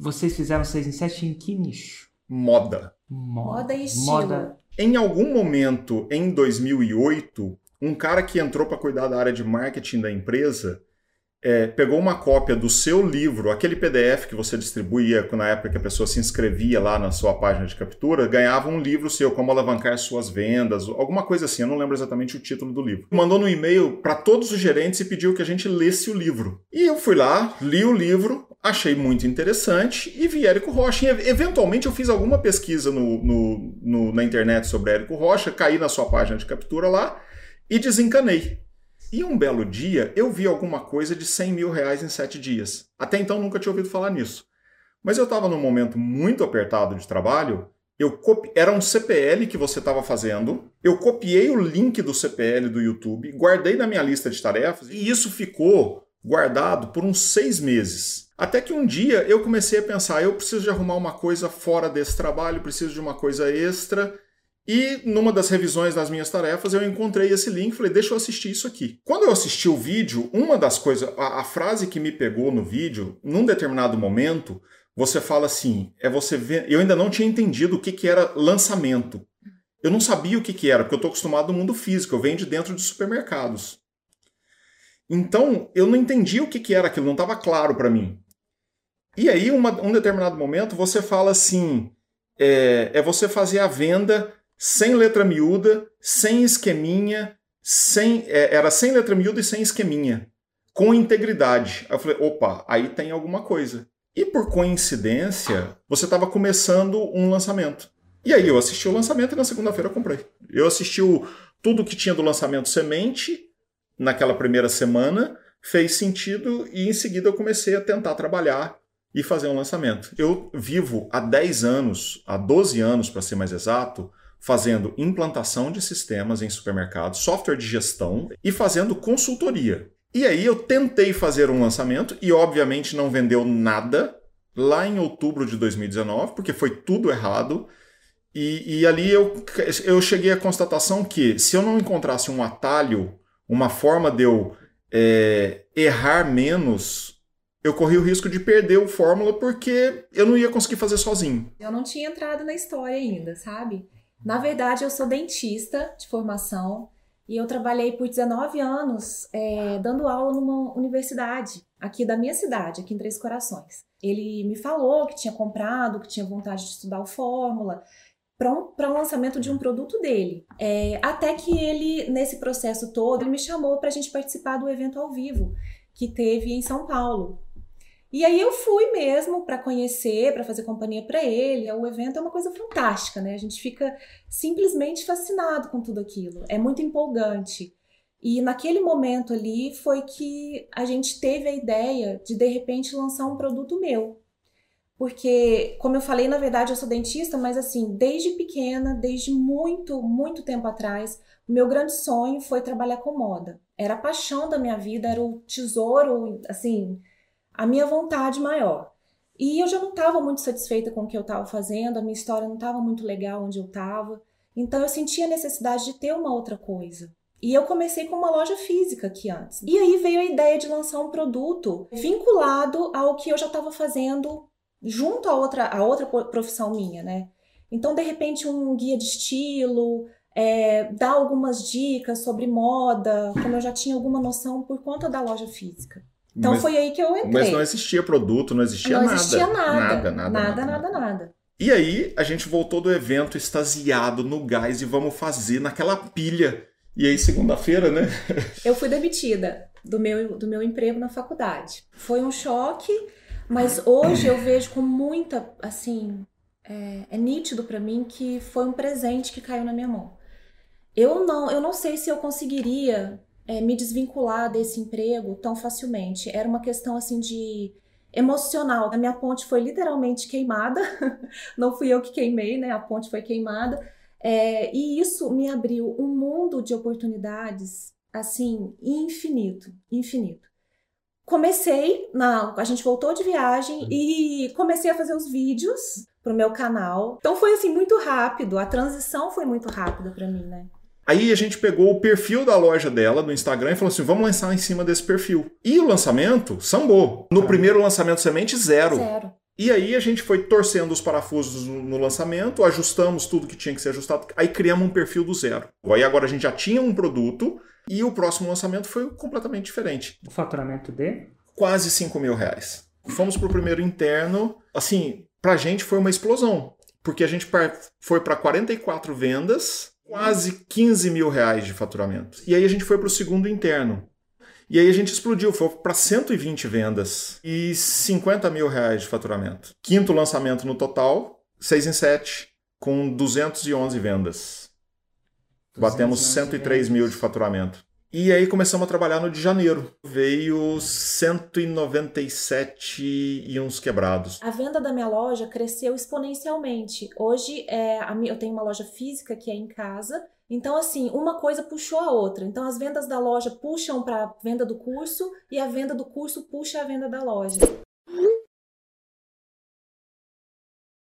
Vocês fizeram 6 em 7 em que nicho? Moda. Moda e estilo. Moda. Em algum momento, em 2008, um cara que entrou para cuidar da área de marketing da empresa é, pegou uma cópia do seu livro, aquele PDF que você distribuía na época que a pessoa se inscrevia lá na sua página de captura, ganhava um livro seu, como alavancar suas vendas, alguma coisa assim, eu não lembro exatamente o título do livro. Mandou no e-mail para todos os gerentes e pediu que a gente lesse o livro. E eu fui lá, li o livro, achei muito interessante e vi Érico Rocha. E, eventualmente eu fiz alguma pesquisa no, no, no, na internet sobre Érico Rocha, caí na sua página de captura lá e desencanei. E um belo dia eu vi alguma coisa de 100 mil reais em sete dias. Até então nunca tinha ouvido falar nisso. Mas eu estava num momento muito apertado de trabalho. Eu copi... Era um CPL que você estava fazendo. Eu copiei o link do CPL do YouTube, guardei na minha lista de tarefas e isso ficou guardado por uns seis meses. Até que um dia eu comecei a pensar: eu preciso de arrumar uma coisa fora desse trabalho, preciso de uma coisa extra. E numa das revisões das minhas tarefas eu encontrei esse link e falei, deixa eu assistir isso aqui. Quando eu assisti o vídeo, uma das coisas, a, a, frase que me pegou no vídeo, num determinado momento, você fala assim, é você ver. Eu ainda não tinha entendido o que, que era lançamento. Eu não sabia o que, que era, porque eu estou acostumado no mundo físico, eu venho de dentro de supermercados. Então, eu não entendi o que, que era aquilo, não estava claro para mim. E aí, uma, um determinado momento, você fala assim: é, é você fazer a venda sem letra miúda, sem esqueminha, sem, é, era sem letra miúda e sem esqueminha, com integridade. Aí eu falei, opa, aí tem alguma coisa. E por coincidência, você estava começando um lançamento. E aí eu assisti o lançamento e na segunda-feira eu comprei. Eu assisti o, tudo que tinha do lançamento semente naquela primeira semana, fez sentido e em seguida eu comecei a tentar trabalhar e fazer um lançamento. Eu vivo há 10 anos, há 12 anos para ser mais exato, fazendo implantação de sistemas em supermercados, software de gestão e fazendo consultoria. E aí eu tentei fazer um lançamento e obviamente não vendeu nada lá em outubro de 2019, porque foi tudo errado. E, e ali eu, eu cheguei à constatação que se eu não encontrasse um atalho, uma forma de eu é, errar menos, eu corri o risco de perder o fórmula porque eu não ia conseguir fazer sozinho. Eu não tinha entrado na história ainda, sabe? Na verdade, eu sou dentista de formação e eu trabalhei por 19 anos é, dando aula numa universidade aqui da minha cidade, aqui em Três Corações. Ele me falou que tinha comprado, que tinha vontade de estudar o Fórmula para um, o lançamento de um produto dele. É, até que ele, nesse processo todo, ele me chamou para a gente participar do evento ao vivo que teve em São Paulo. E aí eu fui mesmo para conhecer, para fazer companhia para ele. O evento é uma coisa fantástica, né? A gente fica simplesmente fascinado com tudo aquilo. É muito empolgante. E naquele momento ali foi que a gente teve a ideia de de repente lançar um produto meu. Porque, como eu falei, na verdade eu sou dentista, mas assim, desde pequena, desde muito, muito tempo atrás, o meu grande sonho foi trabalhar com moda. Era a paixão da minha vida, era o tesouro, assim, a minha vontade maior. E eu já não estava muito satisfeita com o que eu estava fazendo, a minha história não estava muito legal onde eu estava. Então eu sentia a necessidade de ter uma outra coisa. E eu comecei com uma loja física aqui antes. E aí veio a ideia de lançar um produto vinculado ao que eu já estava fazendo junto a outra, a outra profissão minha, né? Então, de repente, um guia de estilo, é, dar algumas dicas sobre moda, como eu já tinha alguma noção por conta da loja física. Então mas, foi aí que eu entrei. Mas não existia produto, não existia não nada. Não existia nada. Nada, nada, nada, nada, nada. E aí a gente voltou do evento extasiado no gás e vamos fazer naquela pilha. E aí segunda-feira, né? eu fui demitida do meu, do meu emprego na faculdade. Foi um choque, mas hoje eu vejo com muita, assim, é, é nítido para mim que foi um presente que caiu na minha mão. Eu não, eu não sei se eu conseguiria é, me desvincular desse emprego tão facilmente. Era uma questão assim de emocional. A minha ponte foi literalmente queimada. Não fui eu que queimei, né? A ponte foi queimada. É, e isso me abriu um mundo de oportunidades assim infinito, infinito. Comecei na, a gente voltou de viagem e comecei a fazer os vídeos pro meu canal. Então foi assim muito rápido, a transição foi muito rápida para mim, né? Aí a gente pegou o perfil da loja dela no Instagram e falou assim: vamos lançar em cima desse perfil. E o lançamento sambou. No primeiro lançamento semente, zero. Zero. E aí a gente foi torcendo os parafusos no, lançamento, ajustamos tudo que tinha que ser ajustado, aí criamos um perfil do zero. Aí agora a gente já tinha um produto e o próximo lançamento foi completamente diferente. O faturamento de? Quase 5 mil reais. Fomos para o primeiro interno, assim, pra gente foi uma explosão, porque a gente foi para 44 vendas, quase 15 mil reais de faturamento. E aí a gente foi para o segundo interno. E aí a gente explodiu, foi para 120 vendas e 50 mil reais de faturamento. Quinto lançamento no total, 6 em 7, com 211 vendas. Batemos 103 mil de faturamento. E aí começamos a trabalhar no de janeiro. Veio 197 e uns quebrados. A venda da minha loja cresceu exponencialmente. Hoje é, eu tenho uma loja física que é em casa então, assim, uma coisa puxou a outra. Então, as vendas da loja puxam para a venda do curso e a venda do curso puxa a venda da loja.